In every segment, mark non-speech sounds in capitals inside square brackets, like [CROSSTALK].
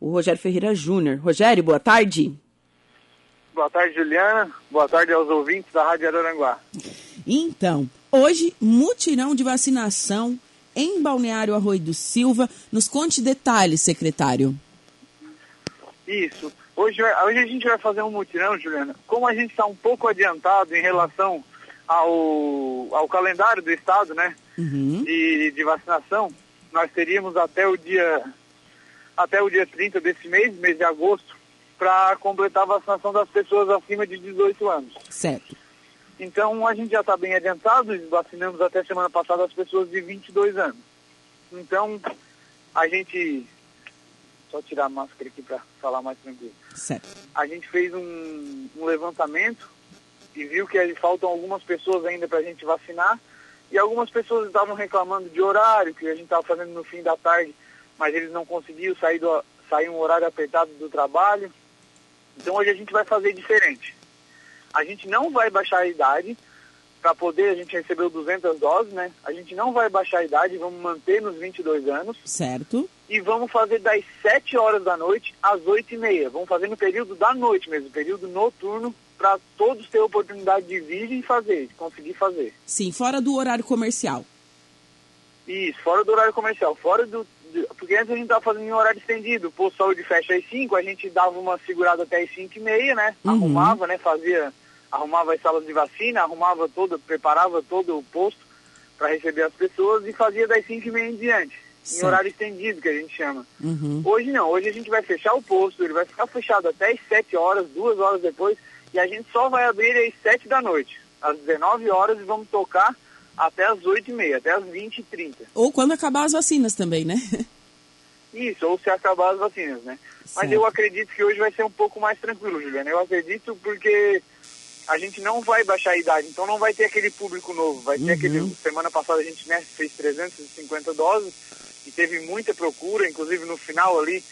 o Rogério Ferreira Júnior. Rogério, boa tarde. Boa tarde, Juliana. Boa tarde aos ouvintes da Rádio Araranguá. Então, hoje, mutirão de vacinação em Balneário Arroio do Silva. Nos conte detalhes, secretário. Isso. Hoje, hoje a gente vai fazer um mutirão, Juliana. Como a gente está um pouco adiantado em relação ao, ao calendário do Estado, né? Uhum. De, de vacinação, nós teríamos até o dia até o dia 30 desse mês, mês de agosto, para completar a vacinação das pessoas acima de 18 anos. Certo. Então a gente já está bem adiantado, vacinamos até semana passada as pessoas de 22 anos. Então a gente. Só tirar a máscara aqui para falar mais tranquilo. Certo. A gente fez um, um levantamento e viu que faltam algumas pessoas ainda para a gente vacinar. E algumas pessoas estavam reclamando de horário, que a gente estava fazendo no fim da tarde, mas eles não conseguiam sair, do, sair um horário apertado do trabalho. Então hoje a gente vai fazer diferente. A gente não vai baixar a idade para poder, a gente recebeu 200 doses, né? A gente não vai baixar a idade, vamos manter nos 22 anos. Certo. E vamos fazer das 7 horas da noite às 8 e meia. Vamos fazer no período da noite mesmo, período noturno, para todos ter a oportunidade de vir e fazer, de conseguir fazer. Sim, fora do horário comercial. Isso, fora do horário comercial, fora do. Porque antes a gente estava fazendo em horário estendido, o posto saúde fecha às 5, a gente dava uma segurada até às 5 e meia, né? Uhum. Arrumava, né? Fazia, arrumava as salas de vacina, arrumava todo, preparava todo o posto para receber as pessoas e fazia das 5 e meia em diante. Em horário estendido, que a gente chama. Uhum. Hoje não, hoje a gente vai fechar o posto, ele vai ficar fechado até às 7 horas, duas horas depois, e a gente só vai abrir às 7 da noite, às 19 horas, e vamos tocar até às 8 e meia, até às 20 e 30. Ou quando acabar as vacinas também, né? [LAUGHS] Isso, ou se acabar as vacinas, né? Certo. Mas eu acredito que hoje vai ser um pouco mais tranquilo, Juliana. Eu acredito porque a gente não vai baixar a idade, então não vai ter aquele público novo. Vai ter uhum. aquele. Semana passada a gente né, fez 350 doses e teve muita procura, inclusive no final ali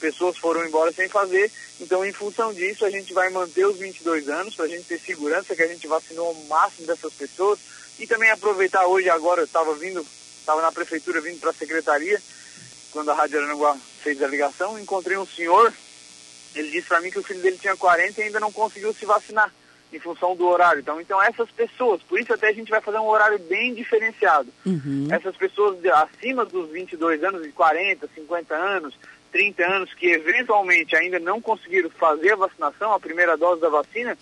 pessoas foram embora sem fazer. Então, em função disso, a gente vai manter os 22 anos para a gente ter segurança que a gente vacinou o máximo dessas pessoas e também aproveitar hoje, agora, eu estava vindo, estava na prefeitura vindo para a secretaria, quando a Rádio Aranguá fez a ligação, encontrei um senhor, ele disse para mim que o filho dele tinha 40 e ainda não conseguiu se vacinar em função do horário. Então, então essas pessoas, por isso até a gente vai fazer um horário bem diferenciado. Uhum. Essas pessoas de, acima dos 22 anos, de 40, 50 anos, 30 anos que eventualmente ainda não conseguiram fazer a vacinação, a primeira dose da vacina,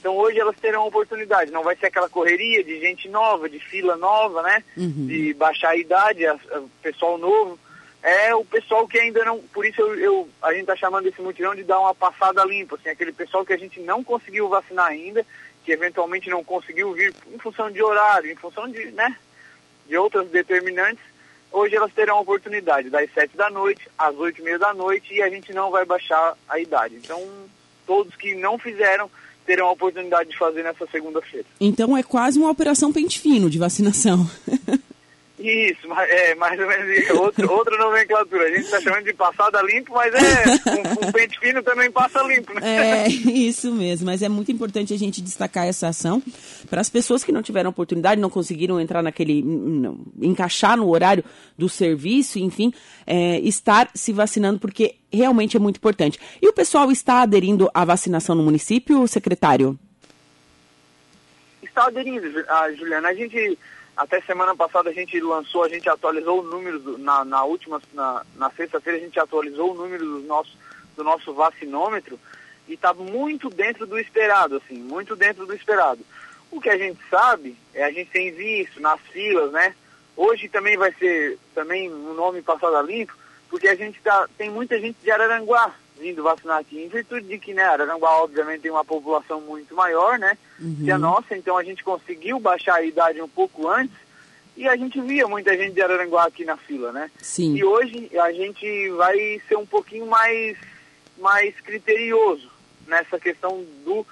então hoje elas terão oportunidade. Não vai ser aquela correria de gente nova, de fila nova, né? Uhum. De baixar a idade, a, a, pessoal novo. É o pessoal que ainda não. Por isso eu, eu a gente está chamando esse mutirão de dar uma passada limpa, assim, aquele pessoal que a gente não conseguiu vacinar ainda, que eventualmente não conseguiu vir em função de horário, em função de, né? De outras determinantes Hoje elas terão a oportunidade das sete da noite às oito e meia da noite e a gente não vai baixar a idade. Então, todos que não fizeram terão a oportunidade de fazer nessa segunda-feira. Então é quase uma operação pente fino de vacinação. [LAUGHS] Isso, é mais ou menos. Outro, [LAUGHS] outra nomenclatura. A gente está chamando de passada limpo, mas é [LAUGHS] um, um, pente fino também passa limpo, né? É, [LAUGHS] isso mesmo. Mas é muito importante a gente destacar essa ação para as pessoas que não tiveram oportunidade, não conseguiram entrar naquele. Não, encaixar no horário do serviço, enfim, é, estar se vacinando, porque realmente é muito importante. E o pessoal está aderindo à vacinação no município, secretário? Está aderindo, Juliana. A gente até semana passada a gente lançou, a gente atualizou o número, do, na, na última, na, na sexta-feira a gente atualizou o número do nosso, do nosso vacinômetro e está muito dentro do esperado, assim, muito dentro do esperado. O que a gente sabe, é a gente tem visto nas filas, né? Hoje também vai ser, também o nome passado a limpo, porque a gente tá, tem muita gente de Araranguá, vindo vacinar aqui, em virtude de que, né, Araranguá obviamente tem uma população muito maior, né, uhum. que a nossa, então a gente conseguiu baixar a idade um pouco antes e a gente via muita gente de Araranguá aqui na fila, né? Sim. E hoje a gente vai ser um pouquinho mais, mais criterioso nessa questão do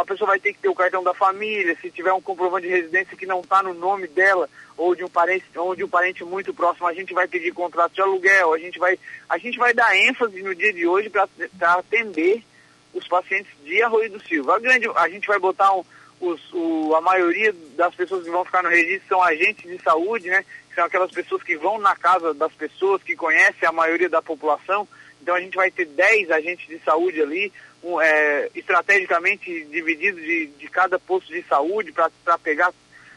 a pessoa vai ter que ter o cartão da família, se tiver um comprovante de residência que não está no nome dela ou de um parente, ou de um parente muito próximo, a gente vai pedir contrato de aluguel, a gente vai, a gente vai dar ênfase no dia de hoje para atender os pacientes de Arroio do Silva. A, grande, a gente vai botar um, os, o, a maioria das pessoas que vão ficar no registro são agentes de saúde, né? são aquelas pessoas que vão na casa das pessoas, que conhecem a maioria da população, Então a gente vai ter 10 agentes de saúde ali, um, é, estrategicamente divididos de, de cada posto de saúde para pegar,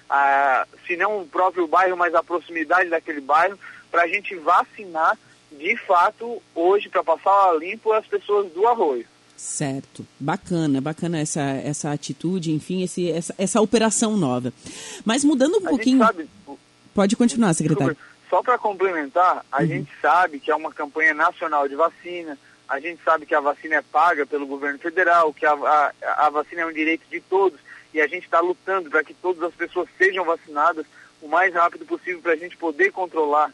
ah, se não o próprio bairro, mas a proximidade daquele bairro, para a gente vacinar de fato hoje para passar limpo as pessoas do arroio. Certo, bacana, bacana essa, essa atitude, enfim, esse, essa, essa operação nova. Mas mudando um a pouquinho. Sabe, Pode continuar, secretário. Só para complementar, a uhum. gente sabe que é uma campanha nacional de vacina, a gente sabe que a vacina é paga pelo governo federal, que a, a, a vacina é um direito de todos e a gente está lutando para que todas as pessoas sejam vacinadas o mais rápido possível para a gente poder controlar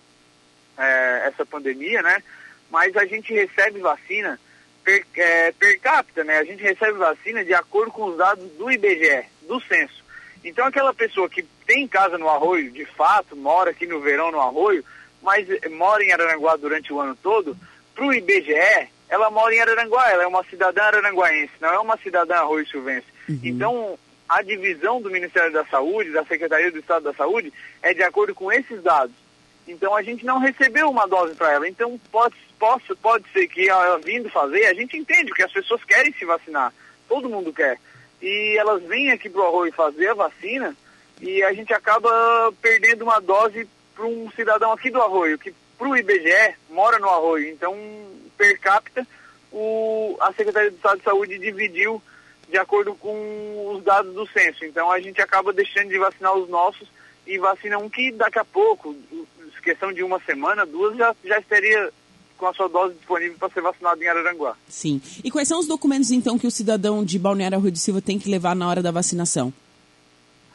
é, essa pandemia, né? Mas a gente recebe vacina per, é, per capita, né? A gente recebe vacina de acordo com os dados do IBGE, do censo. Então aquela pessoa que tem casa no Arroio, de fato, mora aqui no verão no Arroio, mas mora em Araranguá durante o ano todo, para o IBGE, ela mora em Araranguá, ela é uma cidadã araranguaense, não é uma cidadã Arroio Silvense. Uhum. Então, a divisão do Ministério da Saúde, da Secretaria do Estado da Saúde, é de acordo com esses dados. Então a gente não recebeu uma dose para ela. Então pode, pode, pode ser que ela vindo fazer, a gente entende que as pessoas querem se vacinar. Todo mundo quer. E elas vêm aqui para o Arroio fazer a vacina e a gente acaba perdendo uma dose para um cidadão aqui do Arroio, que para o IBGE mora no Arroio. Então, per capita, o, a Secretaria do Estado de Saúde dividiu de acordo com os dados do censo. Então a gente acaba deixando de vacinar os nossos e vacina um que daqui a pouco, questão de uma semana, duas, já, já estaria com a sua dose disponível para ser vacinado em Araranguá. Sim. E quais são os documentos, então, que o cidadão de Balneário Rui de Silva tem que levar na hora da vacinação?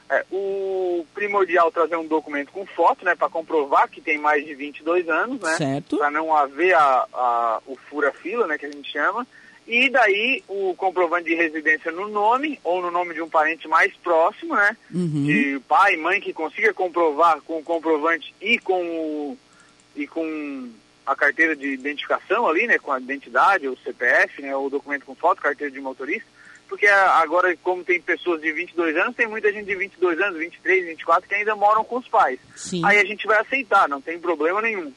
É, o primordial é trazer um documento com foto, né, para comprovar que tem mais de 22 anos, né? Certo. Para não haver a, a, o fura-fila, né, que a gente chama. E daí o comprovante de residência no nome ou no nome de um parente mais próximo, né? Uhum. De pai, mãe que consiga comprovar com o comprovante e com o, e com a carteira de identificação ali, né? Com a identidade, o CPF, né? O documento com foto, carteira de motorista. Porque agora, como tem pessoas de 22 anos, tem muita gente de 22 anos, 23, 24 que ainda moram com os pais. Sim. Aí a gente vai aceitar, não tem problema nenhum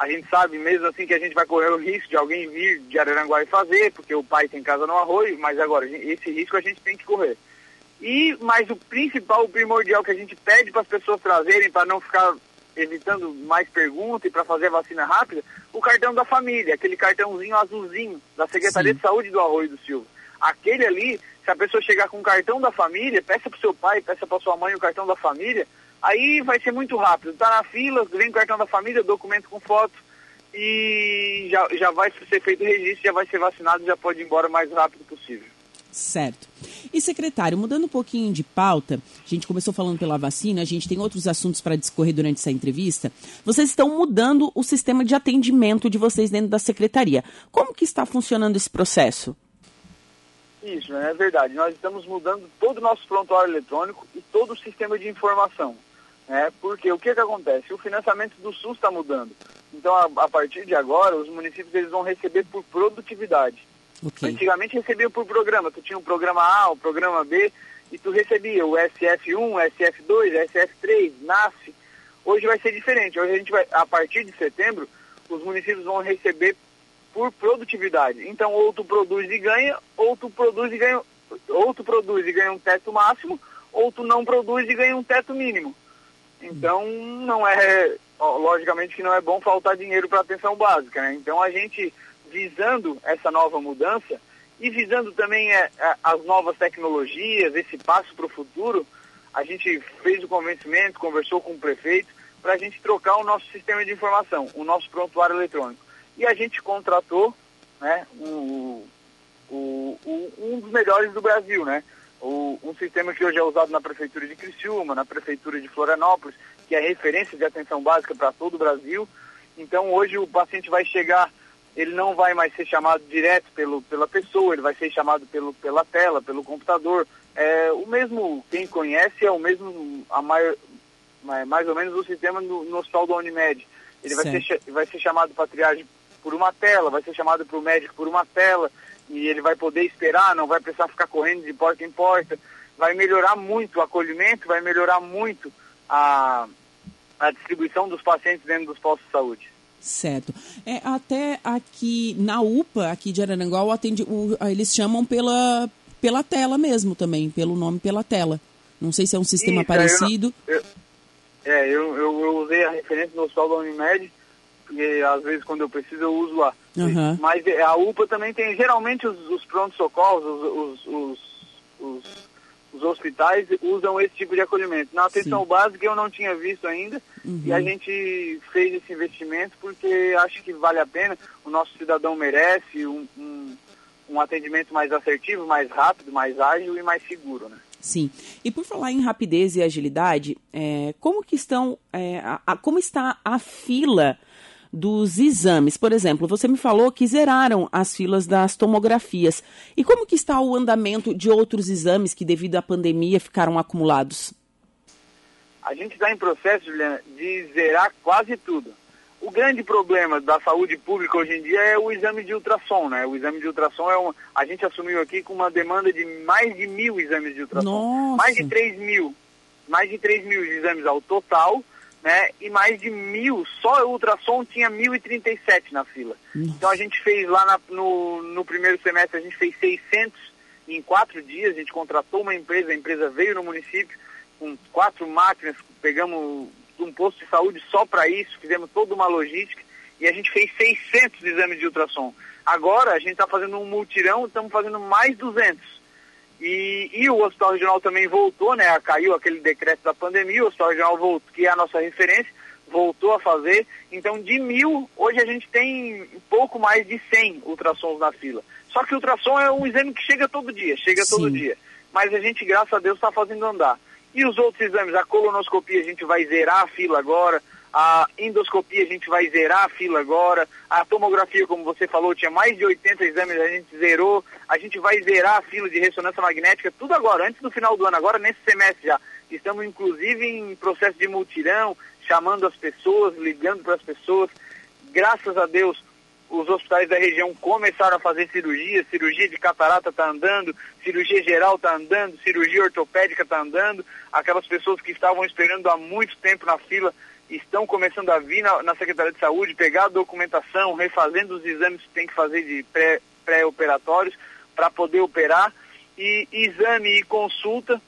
a gente sabe mesmo assim que a gente vai correr o risco de alguém vir de Araranguá e fazer, porque o pai tem casa no arroio, mas agora esse risco a gente tem que correr. E, mas o principal, o primordial que a gente pede para as pessoas trazerem, para não ficar evitando mais perguntas e para fazer a vacina rápida, o cartão da família, aquele cartãozinho azulzinho da Secretaria Sim. de Saúde do Arroio do Silva. Aquele ali, se a pessoa chegar com o cartão da família, peça para seu pai, peça para sua mãe o cartão da família, Aí vai ser muito rápido. Tá na fila, vem o cartão da família, documento com foto e já, já vai ser feito o registro, já vai ser vacinado, já pode ir embora o mais rápido possível. Certo. E secretário, mudando um pouquinho de pauta, a gente começou falando pela vacina, a gente tem outros assuntos para discorrer durante essa entrevista. Vocês estão mudando o sistema de atendimento de vocês dentro da secretaria. Como que está funcionando esse processo? Isso, é verdade. Nós estamos mudando todo o nosso prontuário eletrônico e todo o sistema de informação. Né? Porque o que, que acontece? O financiamento do SUS está mudando. Então, a, a, partir de agora, os municípios eles vão receber por produtividade. Okay. Antigamente recebiam por programa. Tu tinha o programa A, o programa B, e tu recebia o SF1, SF2, SF3, NAF. Hoje vai ser diferente. Hoje a gente vai, a partir de setembro, os municípios vão receber por produtividade. Então, ou tu produz e ganha, ou tu produz e ganha, ou tu produz e ganha um teto máximo, ou tu não produz e ganha um teto mínimo. Então, não é, logicamente que não é bom faltar dinheiro para atenção básica, né? Então, a gente visando essa nova mudança e visando também é, as novas tecnologias, esse passo para o futuro, a gente fez o convencimento, conversou com o prefeito para a gente trocar o nosso sistema de informação, o nosso prontuário eletrônico. E a gente contratou né, o, o, o, um dos melhores do Brasil, né? um sistema que hoje é usado na Prefeitura de Criciúma, na Prefeitura de Florianópolis, que é referência de atenção básica para todo o Brasil. Então hoje o paciente vai chegar, ele não vai mais ser chamado direto pelo, pela pessoa, ele vai ser chamado pelo, pela tela, pelo computador. É, o mesmo, quem conhece, é o mesmo, a maior, mais ou menos o sistema no, no hospital da Unimed. Ele vai ser, vai ser chamado para triagem por uma tela, vai ser chamado para o médico por uma tela e ele vai poder esperar, não vai precisar ficar correndo de porta em porta. Vai melhorar muito o acolhimento, vai melhorar muito a, a distribuição dos pacientes dentro dos postos de saúde. Certo. É, até aqui na UPA, aqui de Araranguá, atende, o, eles chamam pela, pela tela mesmo também, pelo nome pela tela. Não sei se é um sistema Isso, parecido. Eu, eu, é, eu, eu, eu, usei a referência do hospital da Unimed, porque às vezes quando eu preciso eu uso lá. Uhum. Mas a UPA também tem, geralmente os, os prontos-socorros, os, os, os, os, hospitais usam esse tipo de acolhimento. Na atenção Sim. básica eu não tinha visto ainda uhum. e a gente fez esse investimento porque acho que vale a pena, o nosso cidadão merece um, um, um atendimento mais assertivo, mais rápido, mais ágil e mais seguro, né? Sim. E por falar em rapidez e agilidade, é, como que estão, é, a, a, como está a fila dos exames? Por exemplo, você me falou que zeraram as filas das tomografias. E como que está o andamento de outros exames que devido à pandemia ficaram acumulados? A gente está em processo, Juliana, de zerar quase tudo. O grande problema da saúde pública hoje em dia é o exame de ultrassom, né? O exame de ultrassom é um. A gente assumiu aqui com uma demanda de mais de mil exames de ultrassom. Nossa. Mais de 3 mil. Mais de 3 mil exames ao total, né? E mais de mil, só o ultrassom tinha 1.037 na fila. Então a gente fez lá na, no, no primeiro semestre, a gente fez 600 em quatro dias. A gente contratou uma empresa, a empresa veio no município com quatro máquinas, pegamos um posto de saúde só para isso, fizemos toda uma logística e a gente fez 600 exames de ultrassom. Agora a gente está fazendo um multirão, estamos fazendo mais 200. E, e, o Hospital Regional também voltou, né? Caiu aquele decreto da pandemia, o Hospital Regional voltou, que é a nossa referência, voltou a fazer. Então, de mil, hoje a gente tem um pouco mais de 100 ultrassons na fila. Só que o ultrassom é um exame que chega todo dia, chega Sim. todo dia. Mas a gente, graças a Deus, está fazendo andar. E os outros exames, a colonoscopia a gente vai zerar a fila agora, a endoscopia a gente vai zerar a fila agora, a tomografia, como você falou, tinha mais de 80 exames, a gente zerou, a gente vai zerar a fila de ressonância magnética, tudo agora, antes do final do ano, agora nesse semestre já. Estamos inclusive em processo de multirão, chamando as pessoas, ligando para as pessoas. Graças a Deus, os hospitais da região começaram a fazer cirurgia, cirurgia de catarata está andando, cirurgia geral está andando, cirurgia ortopédica está andando, aquelas pessoas que estavam esperando há muito tempo na fila estão começando a vir na, na Secretaria de Saúde, pegar a documentação, refazendo os exames que tem que fazer de pré-operatórios pré para poder operar, e exame e consulta,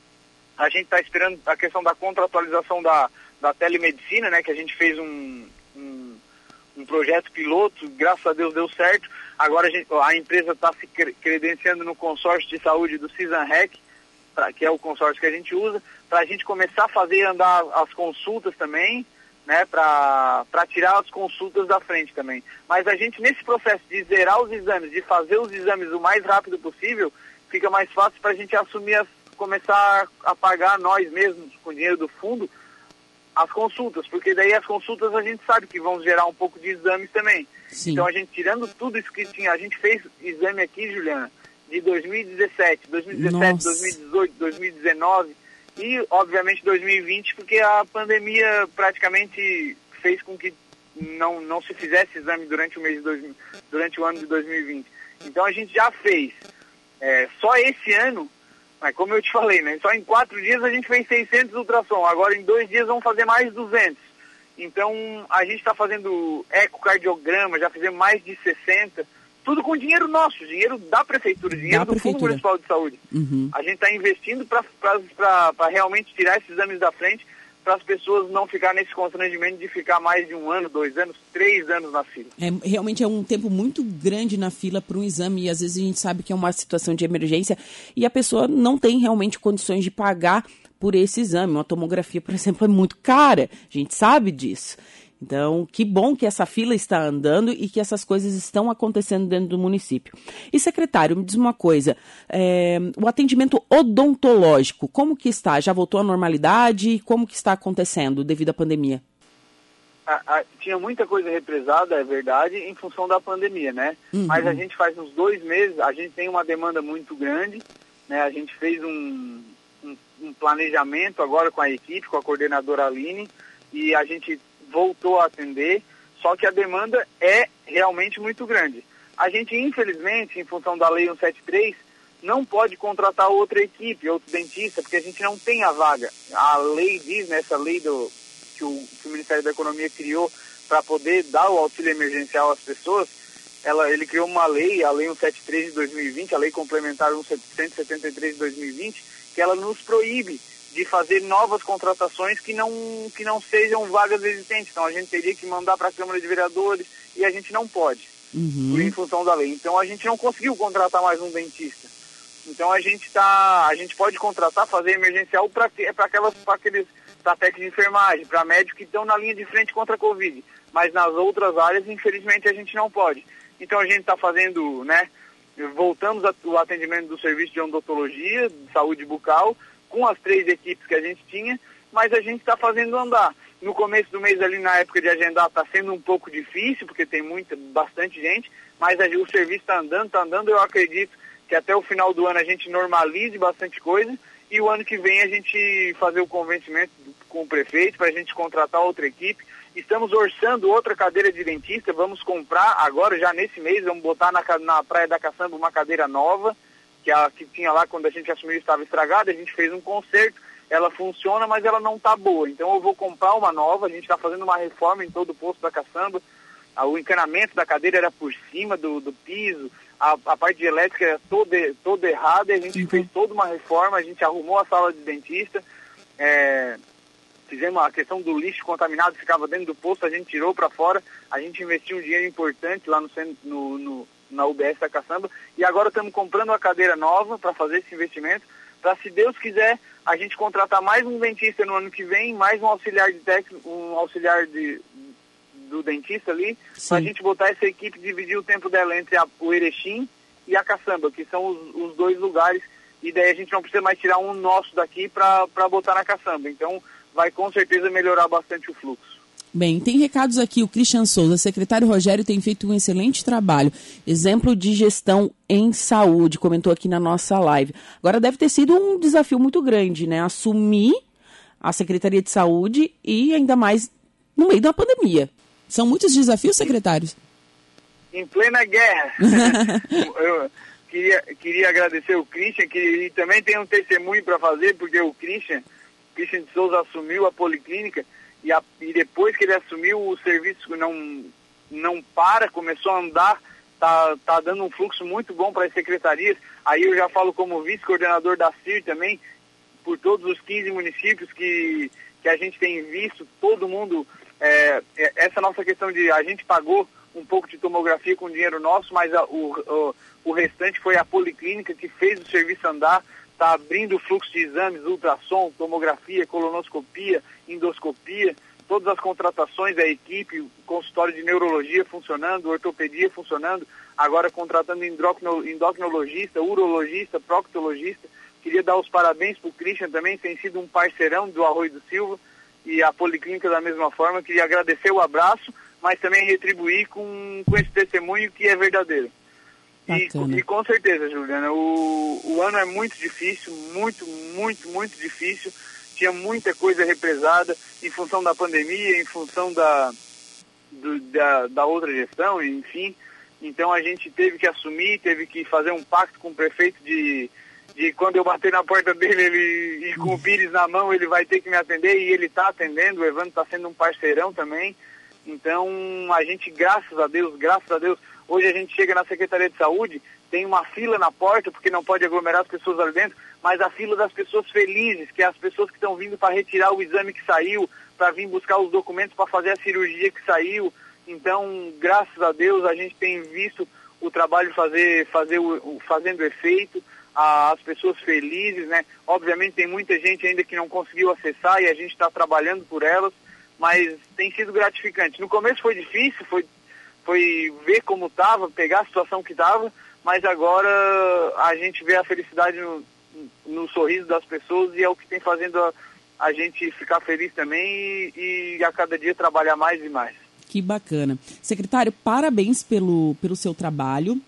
a gente está esperando a questão da contratualização da, da telemedicina, né, que a gente fez um, um um projeto piloto, graças a Deus deu certo. Agora a, gente, a empresa está se credenciando no consórcio de saúde do CISANREC, que é o consórcio que a gente usa, para a gente começar a fazer andar as consultas também, né, para tirar as consultas da frente também. Mas a gente, nesse processo de zerar os exames, de fazer os exames o mais rápido possível, fica mais fácil para a gente assumir, as, começar a pagar nós mesmos com dinheiro do fundo, as consultas, porque daí as consultas a gente sabe que vão gerar um pouco de exames também. Sim. Então a gente tirando tudo isso que tinha, a gente fez exame aqui, Juliana, de 2017, 2017, Nossa. 2018, 2019 e obviamente 2020, porque a pandemia praticamente fez com que não, não se fizesse exame durante o mês de 2000, durante o ano de 2020. Então a gente já fez. É, só esse ano mas como eu te falei, né? Só em quatro dias a gente fez 600 ultrassom. Agora em dois dias vamos fazer mais 200. Então a gente está fazendo ecocardiograma, já fizemos mais de 60. Tudo com dinheiro nosso, dinheiro da prefeitura, dinheiro da do prefeitura. Fundo Municipal de Saúde. Uhum. A gente está investindo para realmente tirar esses exames da frente para as pessoas não ficar nesse constrangimento de ficar mais de um ano, dois anos, três anos na fila. É, realmente é um tempo muito grande na fila para um exame e às vezes a gente sabe que é uma situação de emergência e a pessoa não tem realmente condições de pagar por esse exame. Uma tomografia, por [LAUGHS] exemplo, é muito cara, a gente sabe disso. Então, que bom que essa fila está andando e que essas coisas estão acontecendo dentro do município. E, secretário, me diz uma coisa, é, o atendimento odontológico, como que está? Já voltou à normalidade? Como que está acontecendo devido à pandemia? A, a, tinha muita coisa represada, é verdade, em função da pandemia, né? Uhum. Mas a gente faz uns dois meses, a gente tem uma demanda muito grande, né? A gente fez um, um, um planejamento agora com a equipe, com a coordenadora Aline, e a gente voltou a atender, só que a demanda é realmente muito grande. A gente, infelizmente, em função da Lei 173, não pode contratar outra equipe, outro dentista, porque a gente não tem a vaga. A lei diz, né, essa lei do, que, o, que o Ministério da Economia criou para poder dar o auxílio emergencial às pessoas, ela, ele criou uma lei, a Lei 173 de 2020, a Lei Complementar 173 de 2020, que ela nos proíbe de fazer novas contratações que não, que não sejam vagas existentes. Então a gente teria que mandar para a Câmara de Vereadores e a gente não pode, uhum. em função da lei. Então a gente não conseguiu contratar mais um dentista. Então a gente tá, a gente pode contratar, fazer emergencial para aquelas, para aqueles, para técnicos de enfermagem, para médicos que estão na linha de frente contra a Covid. Mas nas outras áreas, infelizmente, a gente não pode. Então a gente está fazendo, né? Voltamos ao atendimento do serviço de odontologia, de saúde bucal, com as três equipes que a gente tinha, mas a gente está fazendo andar. No começo do mês ali, na época de agendar, está sendo um pouco difícil, porque tem muita, bastante gente, mas a, o serviço está andando, está andando, eu acredito que até o final do ano a gente normalize bastante coisa e o ano que vem a gente fazer o convencimento com o prefeito para a gente contratar outra equipe. Estamos orçando outra cadeira de dentista, vamos comprar agora, já nesse mês, vamos botar na, na Praia da Caçamba uma cadeira nova, que a que tinha lá quando a gente assumiu estava estragada, a gente fez um conserto, ela funciona, mas ela não está boa. Então eu vou comprar uma nova, a gente está fazendo uma reforma em todo o posto da caçamba. O encanamento da cadeira era por cima do, do piso, a, a parte de elétrica era toda, toda errada, e a gente uhum. fez toda uma reforma, a gente arrumou a sala de dentista, é, fizemos a questão do lixo contaminado que ficava dentro do posto, a gente tirou para fora, a gente investiu um dinheiro importante lá no, no, no na UBS da Caçamba, e agora estamos comprando uma cadeira nova para fazer esse investimento, para se Deus quiser a gente contratar mais um dentista no ano que vem, mais um auxiliar de técnico, um auxiliar de, do dentista ali, para a gente botar essa equipe dividir o tempo dela entre a, o Erechim e a Caçamba, que são os, os, dois lugares, e daí a gente não precisa mais tirar um nosso daqui para botar na Caçamba. Então vai com certeza melhorar bastante o fluxo. Bem, tem recados aqui. O Christian Souza, secretário Rogério, tem feito um excelente trabalho. Exemplo de gestão em saúde, comentou aqui na nossa live. Agora deve ter sido um desafio muito grande, né? Assumir a Secretaria de Saúde e ainda mais no meio da pandemia. São muitos desafios, secretários? Em plena guerra. [LAUGHS] Eu queria, queria agradecer o Christian, que também tem um testemunho para fazer, porque o Christian, Christian de Souza assumiu a policlínica e, a, e depois que ele assumiu o serviço não, não para, começou a andar, tá, tá dando um fluxo muito bom para as secretarias. Aí eu já falo como vice-coordenador da CIR também, por todos os 15 municípios que, que a gente tem visto, todo mundo é, é, essa nossa questão de a gente pagou um pouco de tomografia com dinheiro nosso, mas a, o, o, o, restante foi a policlínica que fez o serviço andar, está abrindo o fluxo de exames, ultrassom, tomografia, colonoscopia, endoscopia, todas as contratações da equipe, consultório de neurologia funcionando, ortopedia funcionando, agora contratando endocrinologista, urologista, proctologista. Queria dar os parabéns para o Christian também, tem sido um parceirão do Arroio do Silva e a Policlínica da mesma forma. Queria agradecer o abraço, mas também retribuir com, com esse testemunho que é verdadeiro. E, e, com certeza, Juliana, o, o ano é muito difícil, muito, muito, muito difícil. Tinha muita coisa represada em função da pandemia, em função da, do, da, da outra gestão, enfim. Então a gente teve que assumir, teve que fazer um pacto com o prefeito de, de quando eu bater na porta dele ele, e com o Pires na mão, ele vai ter que me atender e ele está atendendo, o Evandro está sendo um parceirão também. Então, a gente, graças a Deus, graças a Deus, hoje a gente chega na Secretaria de Saúde, tem uma fila na porta, porque não pode aglomerar as pessoas ali dentro, mas a fila das pessoas felizes, que é as pessoas que estão vindo para retirar o exame que saiu, para vir buscar os documentos para fazer a cirurgia que saiu. Então, graças a Deus, a gente tem visto o trabalho fazer, fazer o, fazendo efeito as pessoas felizes, né? Obviamente tem muita gente ainda que não conseguiu acessar e a gente está trabalhando por elas, mas tem sido gratificante. No começo foi difícil, foi, foi ver como estava, pegar a situação que estava, mas agora a gente vê a felicidade no, no sorriso das pessoas e é o que tem fazendo a, a gente ficar feliz também e, e a cada dia trabalhar mais e mais. Que bacana. Secretário, parabéns pelo, pelo seu trabalho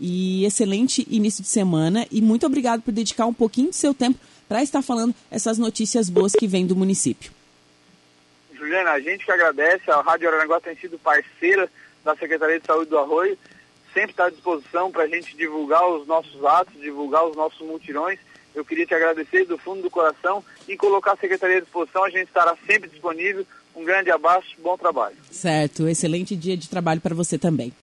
e excelente início de semana e muito obrigado por dedicar um pouquinho do seu tempo para estar falando essas notícias boas que vêm do município. Juliana, a gente que agradece, a Rádio Araranguá tem sido parceira da Secretaria de Saúde do Arroio, sempre está à disposição para a gente divulgar os nossos atos, divulgar os nossos multirões. Eu queria te agradecer do fundo do coração e colocar a Secretaria à disposição, a gente estará sempre disponível Um grande abraço, bom trabalho. Certo, excelente dia de trabalho para você também.